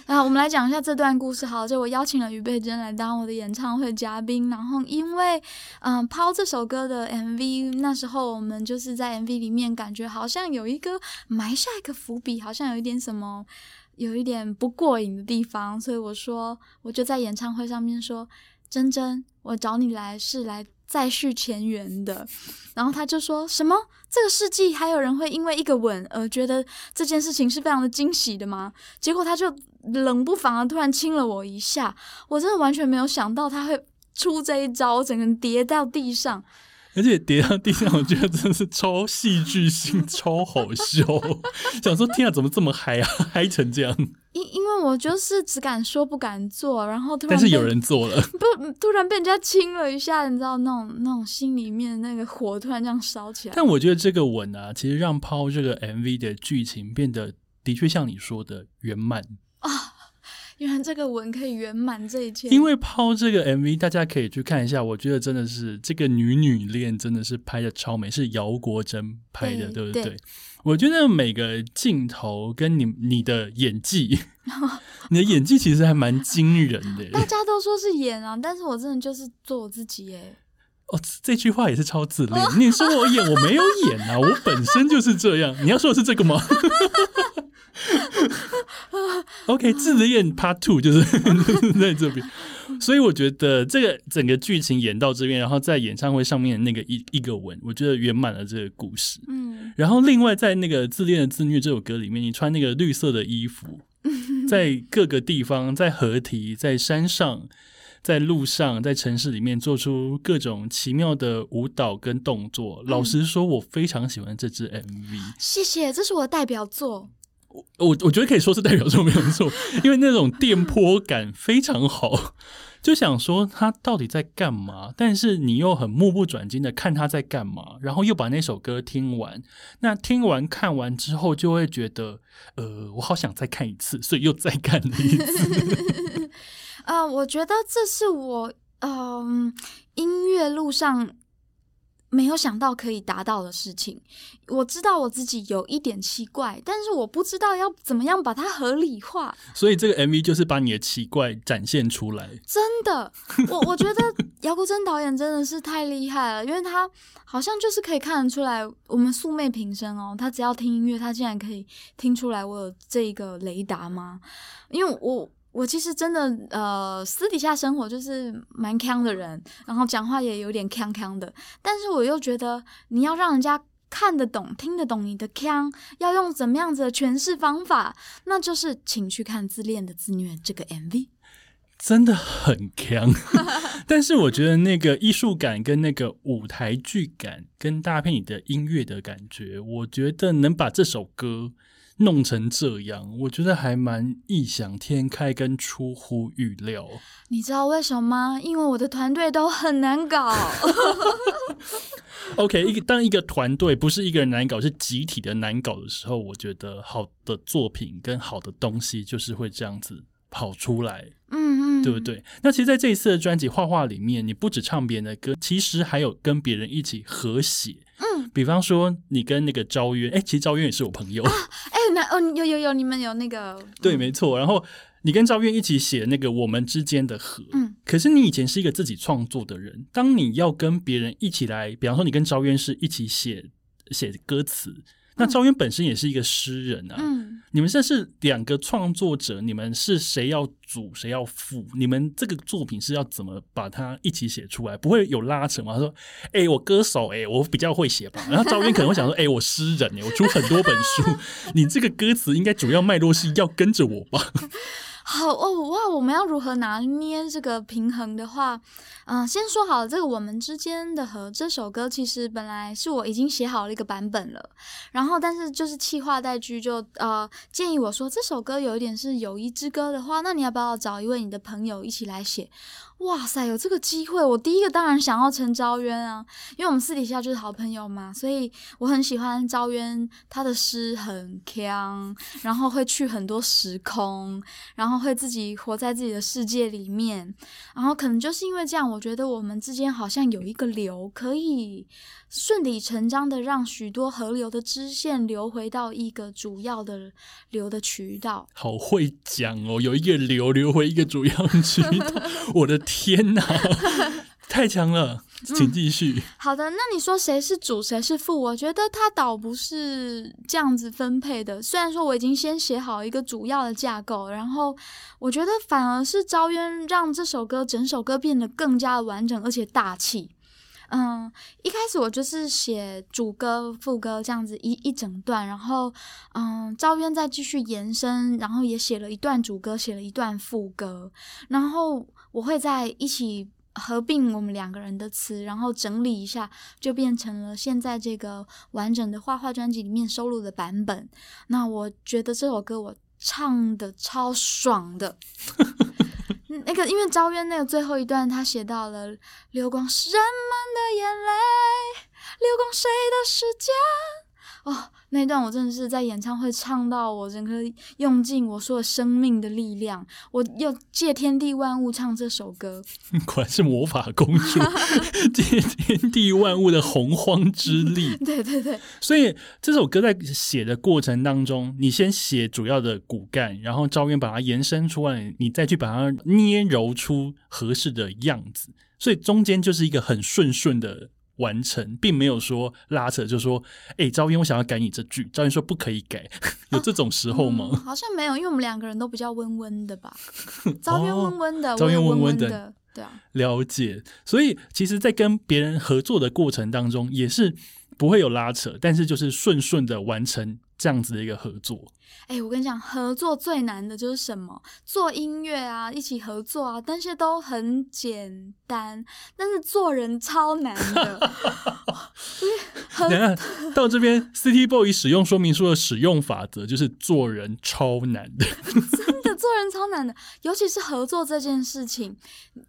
S2: 然后我们来讲一下这段故事。好，就我邀请了于贝珍来当我的演唱会嘉宾。然后因为嗯、呃，抛这首歌的 MV，那时候我们就是在 MV 里面感觉好像有一个埋下一个伏笔，好像有一点什么，有一点不过瘾的地方。所以我说，我就在演唱会上面说：“珍珍，我找你来是来。”再续前缘的，然后他就说什么？这个世纪还有人会因为一个吻而觉得这件事情是非常的惊喜的吗？结果他就冷不防的突然亲了我一下，我真的完全没有想到他会出这一招，整个人跌到地上。
S1: 而且跌到地上，我觉得真的是超戏剧性、超好笑。想说天啊，怎么这么嗨啊，嗨成这样？
S2: 因因为我就是只敢说不敢做，然后突然
S1: 但是有人做了，
S2: 不突然被人家亲了一下，你知道那种那种心里面那个火突然这样烧起来。
S1: 但我觉得这个吻啊，其实让抛这个 MV 的剧情变得的确像你说的圆满
S2: 啊。原来这个吻可以圆满这一切。
S1: 因为抛这个 MV，大家可以去看一下。我觉得真的是这个女女恋真的是拍的超美，是姚国珍拍的，对不对？对，我觉得每个镜头跟你你的演技，你的演技其实还蛮惊人的。
S2: 大家都说是演啊，但是我真的就是做我自己耶。
S1: 哦，这句话也是超自恋。你说我演，我没有演啊，我本身就是这样。你要说的是这个吗？OK，自恋 Part Two 就是 在这边，所以我觉得这个整个剧情演到这边，然后在演唱会上面那个一一个吻，我觉得圆满了这个故事。嗯，然后另外在那个自恋的自虐这首歌里面，你穿那个绿色的衣服，在各个地方，在河堤，在山上，在路上，在城市里面做出各种奇妙的舞蹈跟动作。嗯、老实说，我非常喜欢这支 MV。
S2: 谢谢，这是我的代表作。
S1: 我我觉得可以说是代表作没有错，因为那种电波感非常好。就想说他到底在干嘛，但是你又很目不转睛的看他在干嘛，然后又把那首歌听完。那听完看完之后，就会觉得，呃，我好想再看一次，所以又再看了一次。
S2: 呃，我觉得这是我嗯、呃、音乐路上。没有想到可以达到的事情，我知道我自己有一点奇怪，但是我不知道要怎么样把它合理化。
S1: 所以这个 MV 就是把你的奇怪展现出来。
S2: 真的，我我觉得姚国珍导演真的是太厉害了，因为他好像就是可以看得出来，我们素昧平生哦，他只要听音乐，他竟然可以听出来我有这个雷达吗？因为我。我其实真的，呃，私底下生活就是蛮锵的人，然后讲话也有点锵锵的。但是我又觉得，你要让人家看得懂、听得懂你的锵，要用怎么样子的诠释方法，那就是请去看《自恋的自虐》这个 MV，
S1: 真的很锵。但是我觉得那个艺术感跟那个舞台剧感，跟搭配你的音乐的感觉，我觉得能把这首歌。弄成这样，我觉得还蛮异想天开跟出乎预料。
S2: 你知道为什么吗？因为我的团队都很难搞。
S1: OK，一个当一个团队不是一个人难搞，是集体的难搞的时候，我觉得好的作品跟好的东西就是会这样子跑出来。嗯嗯，对不对？那其实，在这一次的专辑《画画》里面，你不只唱别人的歌，其实还有跟别人一起合写。嗯，比方说你跟那个昭渊，哎，其实昭渊也是我朋友。啊
S2: 那哦，有有有，你们有那个
S1: 对，没错。然后你跟昭渊一起写那个我们之间的河，嗯。可是你以前是一个自己创作的人，当你要跟别人一起来，比方说你跟昭渊是一起写写歌词。那赵渊本身也是一个诗人啊，嗯，你们这是两个创作者，你们是谁要主谁要副？你们这个作品是要怎么把它一起写出来？不会有拉扯吗？他说：“哎、欸，我歌手、欸，哎，我比较会写吧。”然后赵渊可能会想说：“哎、欸，我诗人、欸，哎，我出很多本书，你这个歌词应该主要脉络是要跟着我吧？”
S2: 好哦，哇！我们要如何拿捏这个平衡的话，嗯、先说好，这个我们之间的和这首歌，其实本来是我已经写好了一个版本了，然后但是就是企划戴居就呃建议我说，这首歌有一点是友谊之歌的话，那你要不要找一位你的朋友一起来写？哇塞，有这个机会，我第一个当然想要陈昭渊啊，因为我们私底下就是好朋友嘛，所以我很喜欢昭渊，他的诗很强，然后会去很多时空，然后会自己活在自己的世界里面，然后可能就是因为这样，我觉得我们之间好像有一个流可以。顺理成章的让许多河流的支线流回到一个主要的流的渠道。
S1: 好会讲哦，有一个流流回一个主要渠道，我的天哪，太强了，请继续。
S2: 嗯，好的，那你说谁是主，谁是副？我觉得它倒不是这样子分配的。虽然说我已经先写好一个主要的架构，然后我觉得反而是招渊让这首歌整首歌变得更加的完整而且大气。嗯，一开始我就是写主歌、副歌这样子一一整段，然后嗯，昭渊再继续延伸，然后也写了一段主歌，写了一段副歌，然后我会在一起合并我们两个人的词，然后整理一下，就变成了现在这个完整的画画专辑里面收录的版本。那我觉得这首歌我唱的超爽的。那个，因为昭渊那个最后一段，他写到了“流光是人们的眼泪，流光谁的时间”。哦。那段我真的是在演唱会唱到我整个用尽我所有生命的力量，我又借天地万物唱这首歌，
S1: 果然是魔法公主，借天地万物的洪荒之力。
S2: 对对对，
S1: 所以这首歌在写的过程当中，你先写主要的骨干，然后赵渊把它延伸出来，你再去把它捏揉出合适的样子，所以中间就是一个很顺顺的。完成，并没有说拉扯，就说，哎、欸，昭渊，我想要改你这句。昭渊说不可以改，有这种时候吗？
S2: 啊嗯、好像没有，因为我们两个人都比较温温的吧。昭渊温温的，
S1: 昭渊温温的，
S2: 的，对啊。
S1: 了解，所以其实，在跟别人合作的过程当中，也是不会有拉扯，但是就是顺顺的完成这样子的一个合作？
S2: 哎、欸，我跟你讲，合作最难的就是什么？做音乐啊，一起合作啊，但是都很简单，但是做人超难的。
S1: 等下到这边，City Boy 使用说明书的使用法则就是做人超难的，真的。
S2: 做人超难的，尤其是合作这件事情，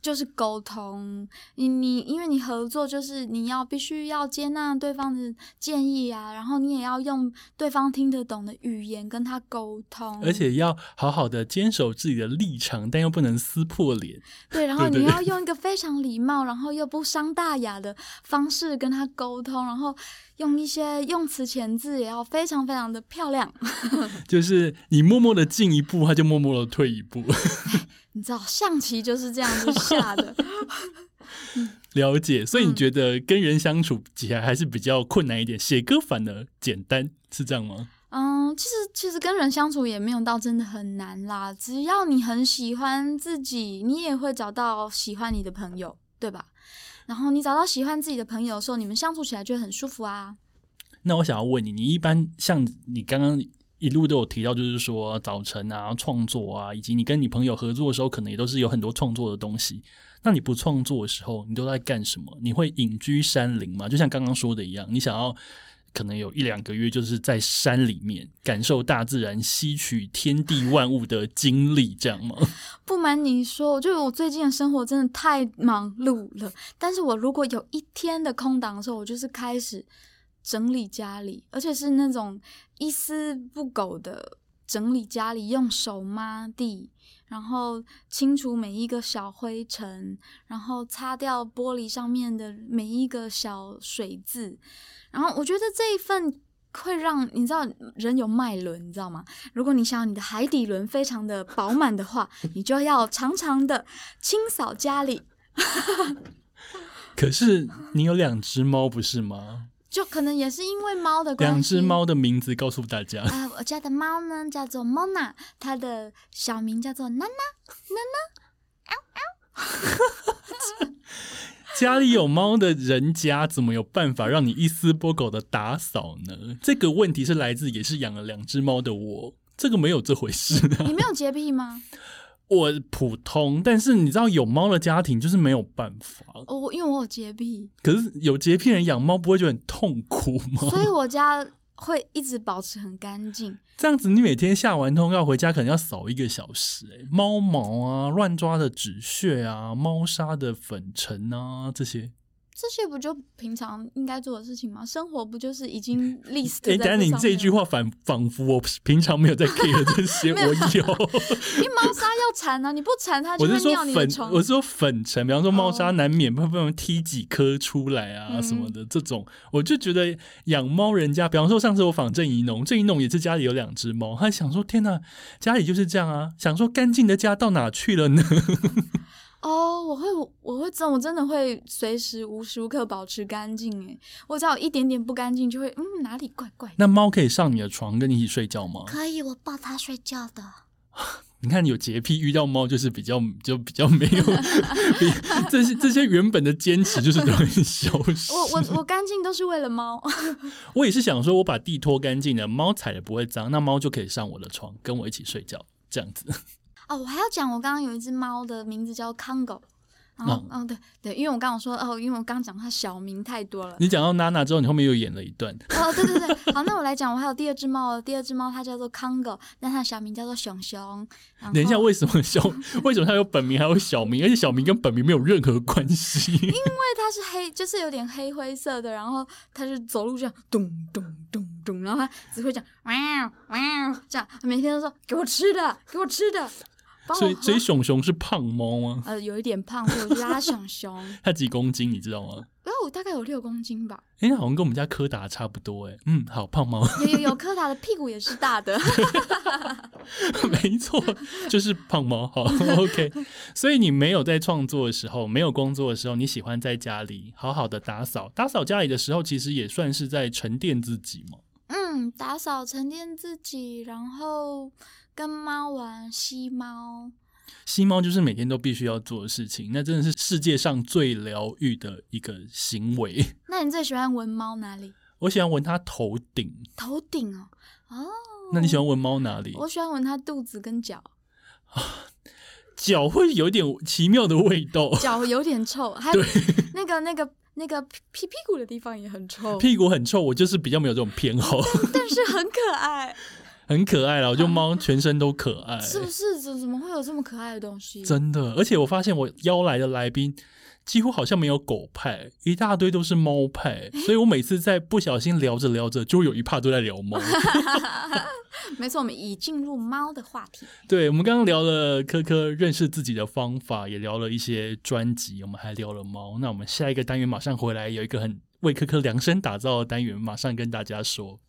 S2: 就是沟通。你你，因为你合作，就是你要必须要接纳对方的建议啊，然后你也要用对方听得懂的语言跟他沟通，
S1: 而且要好好的坚守自己的立场，但又不能撕破脸。
S2: 对，然后你要用一个非常礼貌，然后又不伤大雅的方式跟他沟通，然后。用一些用词遣字也要非常非常的漂亮，
S1: 就是你默默的进一步，他就默默的退一步。
S2: 你知道象棋就是这样子下的。
S1: 了解，所以你觉得跟人相处起来还是比较困难一点，写歌反而简单，是这样
S2: 吗？其实其实跟人相处也没有到真的很难啦，只要你很喜欢自己，你也会找到喜欢你的朋友，对吧？然后你找到喜欢自己的朋友的时候，你们相处起来就很舒服啊。
S1: 那我想要问你，你一般像你刚刚一路都有提到，就是说早晨啊、创作啊，以及你跟你朋友合作的时候，可能也都是有很多创作的东西。那你不创作的时候，你都在干什么？你会隐居山林吗？就像刚刚说的一样，你想要。可能有一两个月，就是在山里面感受大自然，吸取天地万物的经历，这样吗？
S2: 不瞒你说，我就我最近的生活真的太忙碌了。但是我如果有一天的空档的时候，我就是开始整理家里，而且是那种一丝不苟的整理家里，用手抹地，然后清除每一个小灰尘，然后擦掉玻璃上面的每一个小水渍。然后我觉得这一份会让你知道人有脉轮，你知道吗？如果你想要你的海底轮非常的饱满的话，你就要常常的清扫家里。
S1: 可是你有两只猫不是吗？
S2: 就可能也是因为猫的关系。
S1: 两只猫的名字告诉大家。
S2: 啊、呃，我家的猫呢叫做 Mona，它的小名叫做娜娜，娜娜，嗷嗷。
S1: 家里有猫的人家，怎么有办法让你一丝不苟的打扫呢？这个问题是来自也是养了两只猫的我，这个没有这回事啊。
S2: 你没有洁癖吗？
S1: 我普通，但是你知道有猫的家庭就是没有办法。
S2: 哦，因为我有洁癖。
S1: 可是有洁癖人养猫不会觉得很痛苦吗？
S2: 所以我家。会一直保持很干净，
S1: 这样子你每天下完通告回家可能要扫一个小时，欸，猫毛啊、乱抓的纸屑啊、猫砂的粉尘啊这些。
S2: 这些不就平常应该做的事情吗？生活不就是已经 list 在
S1: 哎，但你这一句话反仿佛我平常没有在 care 这些，我有。
S2: 你猫砂要铲啊，你不铲它就会尿你的床。
S1: 我是说粉，我是说粉尘，比方说猫砂难免会不能踢几颗出来啊什么的，
S2: 嗯、
S1: 这种我就觉得养猫人家，比方说上次我访郑怡农，郑怡农也是家里有两只猫，他想说天哪，家里就是这样啊，想说干净的家到哪去了呢？
S2: 哦，我会，我会真，我真的会随时无时无刻保持干净。诶，我只要有一点点不干净，就会嗯哪里怪怪。
S1: 那猫可以上你的床跟你一起睡觉吗？
S2: 可以，我抱它睡觉的。
S1: 你看，有洁癖遇到猫就是比较就比较没有，比这些这些原本的坚持就是都很消失。
S2: 我我我 干净都是为了猫。
S1: 我也是想说，我把地拖干净了，猫踩了不会脏，那猫就可以上我的床跟我一起睡觉，这样子。
S2: 哦，我还要讲，我刚刚有一只猫的名字叫康狗，然后，嗯、哦，对对，因为我刚刚说，哦，因为我刚刚讲它小名太多了。
S1: 你讲到娜娜之后，你后面又演了一段。
S2: 哦，对对对，好，那我来讲，我还有第二只猫，第二只猫它叫做康狗，但它的小名叫做熊熊。
S1: 等一下，为什么小？为什么它有本名还有小名？而且小名跟本名没有任何关系？因为
S2: 它是黑，就是有点黑灰色的，然后它就走路这样咚咚咚咚，然后它只会讲喵喵这样，每天都说给我吃的，给我吃的。
S1: 所以，所以熊熊是胖猫吗？
S2: 呃，有一点胖，所以我叫它熊熊。
S1: 它几公斤，你知道吗？
S2: 哦，大概有六公斤吧。
S1: 哎、欸，好像跟我们家柯达差不多。哎，嗯，好胖猫。
S2: 有有有，柯达的屁股也是大的。
S1: 没错，就是胖猫。好，OK。所以你没有在创作的时候，没有工作的时候，你喜欢在家里好好的打扫。打扫家里的时候，其实也算是在沉淀自己嘛。
S2: 嗯，打扫沉淀自己，然后。跟猫玩吸猫，
S1: 吸猫就是每天都必须要做的事情，那真的是世界上最疗愈的一个行为。
S2: 那你最喜欢闻猫哪里？
S1: 我喜欢闻它头顶。
S2: 头顶哦，哦，
S1: 那你喜欢闻猫哪里？
S2: 我喜欢闻它肚子跟脚。
S1: 脚会有点奇妙的味道，
S2: 脚有点臭，还有 那个那个那个屁屁股的地方也很臭，
S1: 屁股很臭，我就是比较没有这种偏好，
S2: 但，但是很可爱，
S1: 很可爱了，我觉得猫全身都可爱，
S2: 是不是？怎怎么会有这么可爱的东西？
S1: 真的，而且我发现我邀来的来宾。几乎好像没有狗派，一大堆都是猫派，所以我每次在不小心聊着聊着，就有一趴都在聊猫。
S2: 没错，我们已进入猫的话题。
S1: 对，我们刚刚聊了柯柯认识自己的方法，也聊了一些专辑，我们还聊了猫。那我们下一个单元马上回来，有一个很为柯柯量身打造的单元，马上跟大家说。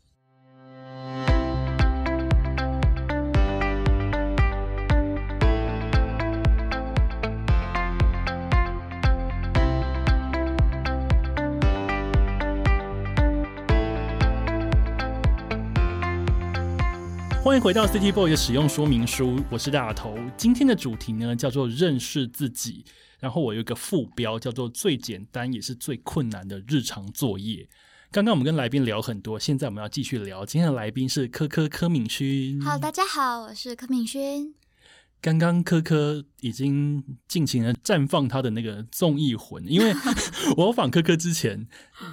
S1: 迎回到 City Boy 的使用说明书，我是大头。今天的主题呢叫做认识自己，然后我有一个副标叫做最简单也是最困难的日常作业。刚刚我们跟来宾聊很多，现在我们要继续聊。今天的来宾是柯柯柯敏勋。
S2: 好，大家好，我是柯敏勋。
S1: 刚刚柯柯已经尽情的绽放他的那个综艺魂，因为 我访柯柯之前，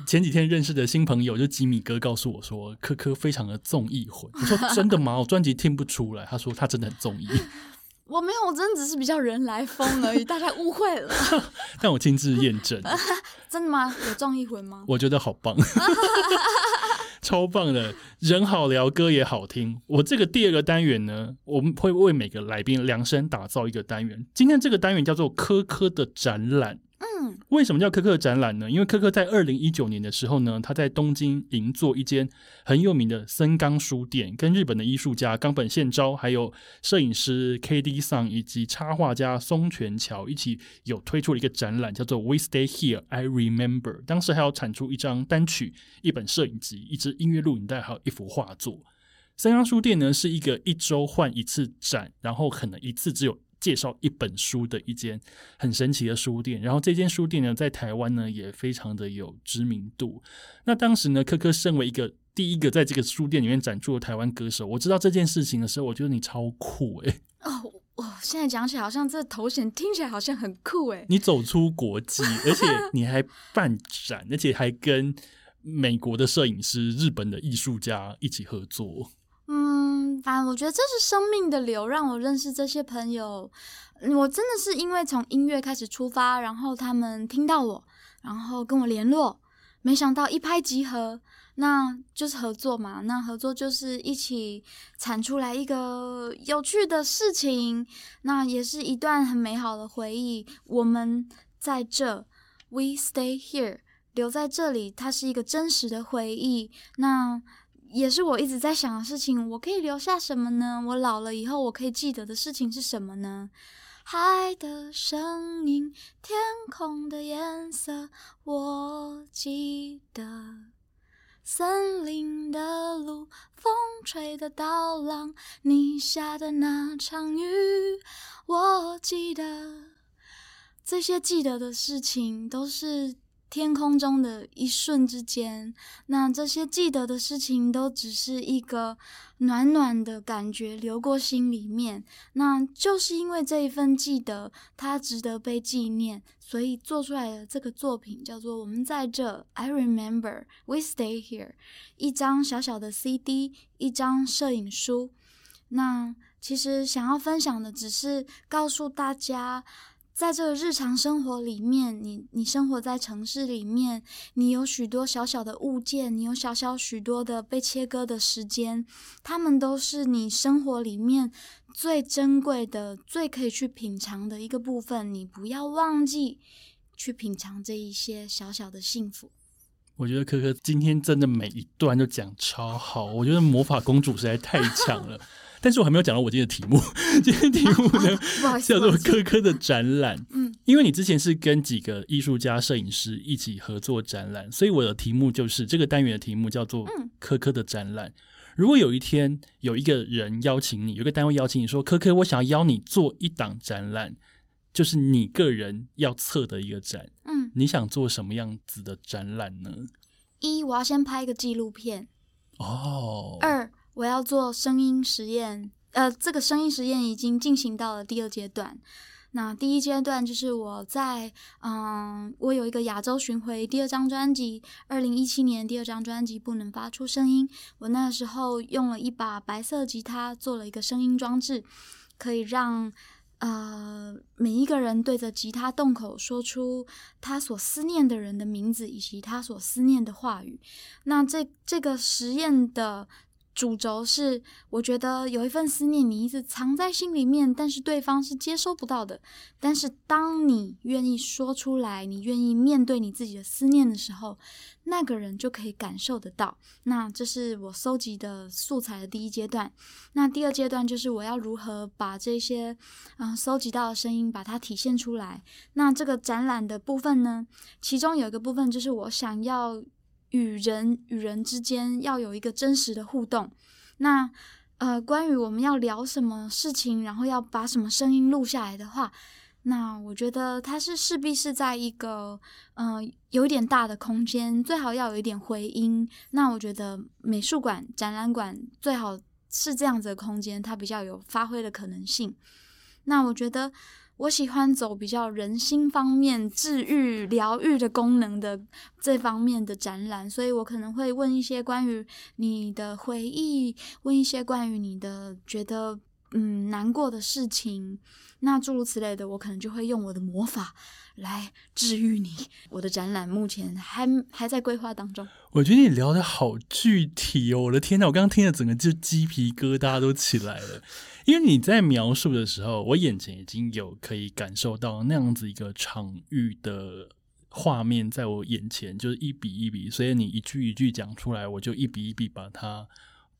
S1: 前几天认识的新朋友就吉米哥告诉我说，柯柯非常的综艺魂。我说真的吗？我专辑听不出来。他说他真的很综艺。
S2: 我没有，我真的只是比较人来疯而已，大家误会了。
S1: 但我亲自验证，
S2: 真的吗？有综艺魂吗？
S1: 我觉得好棒。超棒的，人好聊，歌也好听。我这个第二个单元呢，我们会为每个来宾量身打造一个单元。今天这个单元叫做科科的展览。为什么叫柯克展览呢？因为柯克在二零一九年的时候呢，他在东京银座一间很有名的森冈书店，跟日本的艺术家冈本宪昭，还有摄影师 K.D. 桑以及插画家松泉桥一起有推出了一个展览，叫做 We Stay Here, I Remember。当时还要产出一张单曲、一本摄影集、一支音乐录影带，还有一幅画作。森冈书店呢是一个一周换一次展，然后可能一次只有。介绍一本书的一间很神奇的书店，然后这间书店呢，在台湾呢也非常的有知名度。那当时呢，科科身为一个第一个在这个书店里面展出的台湾歌手，我知道这件事情的时候，我觉得你超酷诶、欸。
S2: 哦我，现在讲起来好像这头衔听起来好像很酷诶。
S1: 你走出国际，而且你还办展，而且还跟美国的摄影师、日本的艺术家一起合作。
S2: 反正我觉得这是生命的流，让我认识这些朋友。我真的是因为从音乐开始出发，然后他们听到我，然后跟我联络，没想到一拍即合，那就是合作嘛。那合作就是一起产出来一个有趣的事情，那也是一段很美好的回忆。我们在这，We stay here，留在这里，它是一个真实的回忆。那。也是我一直在想的事情，我可以留下什么呢？我老了以后，我可以记得的事情是什么呢？海的声音，天空的颜色，我记得。森林的路，风吹的刀郎，你下的那场雨，我记得。这些记得的事情都是。天空中的一瞬之间，那这些记得的事情都只是一个暖暖的感觉流过心里面。那就是因为这一份记得，它值得被纪念，所以做出来的这个作品叫做《我们在这》，I remember, we stay here。一张小小的 CD，一张摄影书。那其实想要分享的，只是告诉大家。在这个日常生活里面，你你生活在城市里面，你有许多小小的物件，你有小小许多的被切割的时间，它们都是你生活里面最珍贵的、最可以去品尝的一个部分。你不要忘记去品尝这一些小小的幸福。
S1: 我觉得柯柯今天真的每一段都讲超好，我觉得魔法公主实在太强了。但是我还没有讲到我今天的题目，今天题目呢 叫做科科的展览。嗯，因为你之前是跟几个艺术家、摄影师一起合作展览，所以我的题目就是这个单元的题目叫做科科的展览。如果有一天有一个人邀请你，有一个单位邀请你说，科科，我想要邀你做一档展览，就是你个人要测的一个展。嗯，你想做什么样子的展览呢？
S2: 一，我要先拍一个纪录片。
S1: 哦。
S2: 二，我要做声音实验。呃，这个声音实验已经进行到了第二阶段。那第一阶段就是我在，嗯，我有一个亚洲巡回第二张专辑，二零一七年第二张专辑不能发出声音。我那时候用了一把白色吉他做了一个声音装置，可以让呃每一个人对着吉他洞口说出他所思念的人的名字以及他所思念的话语。那这这个实验的。主轴是，我觉得有一份思念，你一直藏在心里面，但是对方是接收不到的。但是当你愿意说出来，你愿意面对你自己的思念的时候，那个人就可以感受得到。那这是我搜集的素材的第一阶段。那第二阶段就是我要如何把这些嗯搜集到的声音把它体现出来。那这个展览的部分呢，其中有一个部分就是我想要。与人与人之间要有一个真实的互动。那呃，关于我们要聊什么事情，然后要把什么声音录下来的话，那我觉得它是势必是在一个呃有一点大的空间，最好要有一点回音。那我觉得美术馆、展览馆最好是这样子的空间，它比较有发挥的可能性。那我觉得。我喜欢走比较人心方面、治愈、疗愈的功能的这方面的展览，所以我可能会问一些关于你的回忆，问一些关于你的觉得嗯难过的事情，那诸如此类的，我可能就会用我的魔法来治愈你。我的展览目前还还在规划当中。
S1: 我觉得你聊得好具体哦，我的天呐，我刚刚听了整个就鸡皮疙瘩都起来了。因为你在描述的时候，我眼前已经有可以感受到那样子一个场域的画面在我眼前，就是一笔一笔，所以你一句一句讲出来，我就一笔一笔把它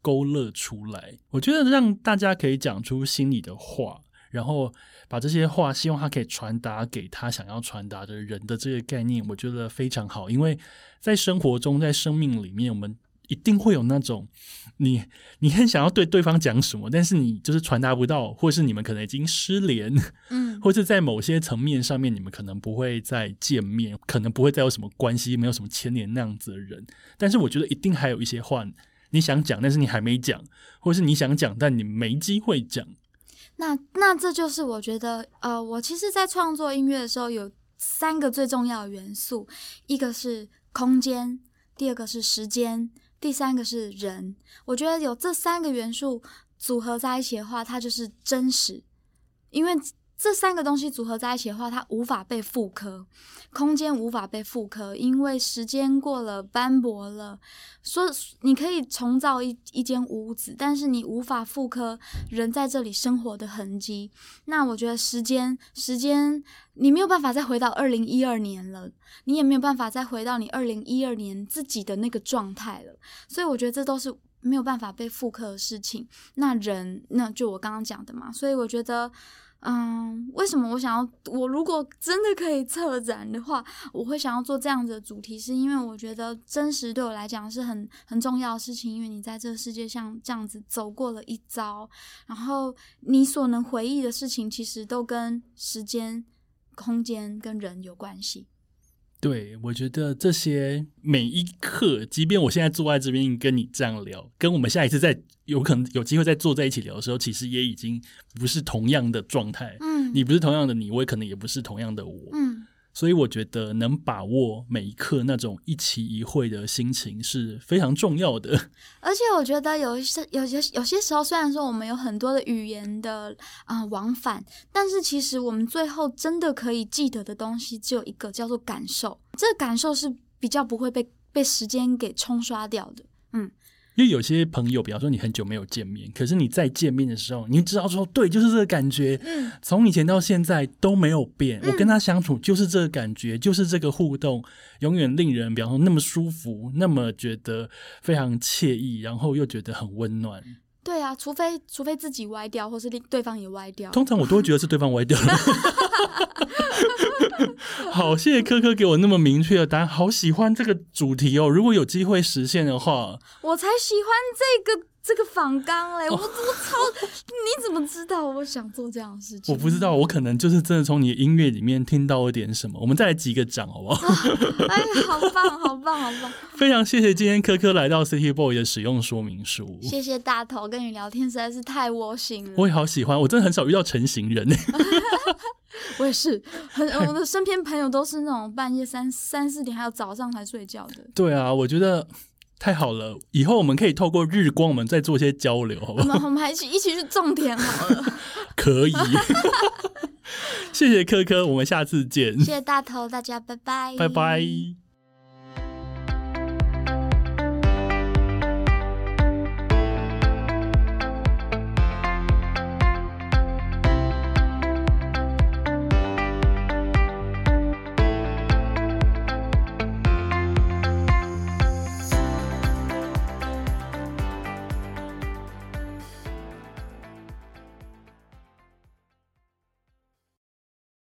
S1: 勾勒出来。我觉得让大家可以讲出心里的话，然后把这些话希望他可以传达给他想要传达的人的这个概念，我觉得非常好。因为在生活中，在生命里面，我们一定会有那种。你你很想要对对方讲什么，但是你就是传达不到，或是你们可能已经失联，
S2: 嗯，
S1: 或是在某些层面上面，你们可能不会再见面，可能不会再有什么关系，没有什么牵连那样子的人。但是我觉得一定还有一些话你想讲，但是你还没讲，或是你想讲，但你没机会讲。
S2: 那那这就是我觉得，呃，我其实，在创作音乐的时候，有三个最重要的元素，一个是空间，第二个是时间。第三个是人，我觉得有这三个元素组合在一起的话，它就是真实，因为这三个东西组合在一起的话，它无法被复刻，空间无法被复刻，因为时间过了斑驳了，说你可以重造一一间屋子，但是你无法复刻人在这里生活的痕迹。那我觉得时间，时间。你没有办法再回到二零一二年了，你也没有办法再回到你二零一二年自己的那个状态了，所以我觉得这都是没有办法被复刻的事情。那人，那就我刚刚讲的嘛，所以我觉得。嗯，为什么我想要？我如果真的可以策展的话，我会想要做这样子的主题，是因为我觉得真实对我来讲是很很重要的事情。因为你在这个世界上这样子走过了一遭，然后你所能回忆的事情，其实都跟时间、空间跟人有关系。
S1: 对，我觉得这些每一刻，即便我现在坐在这边跟你这样聊，跟我们下一次再有可能有机会再坐在一起聊的时候，其实也已经不是同样的状态。
S2: 嗯，
S1: 你不是同样的你，我也可能也不是同样的我。
S2: 嗯。
S1: 所以我觉得能把握每一刻那种一期一会的心情是非常重要的。而
S2: 且我觉得有一些有些有些时候，虽然说我们有很多的语言的啊、往返，但是其实我们最后真的可以记得的东西只有一个，叫做感受。这个感受是比较不会被被时间给冲刷掉的。嗯。
S1: 因为有些朋友，比方说你很久没有见面，可是你再见面的时候，你知道说，对，就是这个感觉。
S2: 嗯，
S1: 从以前到现在都没有变。
S2: 嗯，
S1: 我跟他相处就是这个感觉，就是这个互动，永远令人，比方说那么舒服，那么觉得非常惬意，然后又觉得很温暖。
S2: 对啊，除非除非自己歪掉，或是另对方也歪掉。
S1: 通常我都会觉得是对方歪掉了。好，谢谢科科给我那么明确的答案，好喜欢这个主题哦。如果有机会实现的话，
S2: 我才喜欢这个这个仿纲嘞，我我操！你怎么知道我想做这样的事情？
S1: 我不知道，我可能就是真的从你的音乐里面听到了点什么。我们再来击个掌，好不好？
S2: 哎，好棒，好棒，好棒！
S1: 非常谢谢今天科科来到 City Boy 的使用说明书。
S2: 谢谢大头，跟你聊天实在是太窝心了。
S1: 我也好喜欢，我真的很少遇到成型人。
S2: 我也是，很我的身边朋友都是那种半夜三三四点还有早上才睡觉的。对
S1: 啊，我觉得。太好了，以后我们可以透过日光，我们再做些交流，好不好？
S2: 我 们我们还一起一起去种田好了。
S1: 可以，谢谢科科，我们下次见。
S2: 谢谢大头，大家拜拜，
S1: 拜拜。